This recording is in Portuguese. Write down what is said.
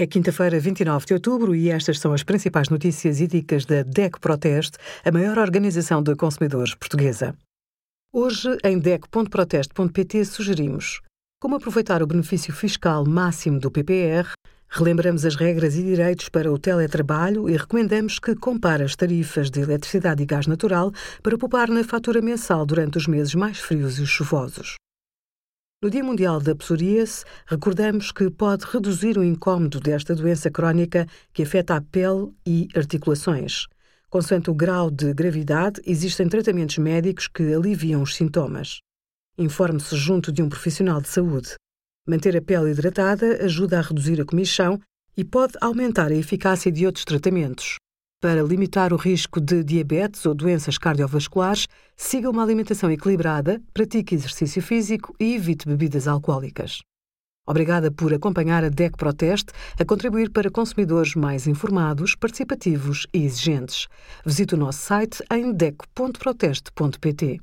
É quinta-feira, 29 de outubro, e estas são as principais notícias e dicas da DEC Proteste, a maior organização de consumidores portuguesa. Hoje, em DEC.proteste.pt, sugerimos como aproveitar o benefício fiscal máximo do PPR, relembramos as regras e direitos para o teletrabalho e recomendamos que compare as tarifas de eletricidade e gás natural para poupar na fatura mensal durante os meses mais frios e chuvosos. No Dia Mundial da Psoríase, recordamos que pode reduzir o incômodo desta doença crónica que afeta a pele e articulações. Consoante o grau de gravidade, existem tratamentos médicos que aliviam os sintomas. Informe-se junto de um profissional de saúde. Manter a pele hidratada ajuda a reduzir a comichão e pode aumentar a eficácia de outros tratamentos. Para limitar o risco de diabetes ou doenças cardiovasculares, siga uma alimentação equilibrada, pratique exercício físico e evite bebidas alcoólicas. Obrigada por acompanhar a DEC Proteste a contribuir para consumidores mais informados, participativos e exigentes. Visite o nosso site em dec.proteste.pt.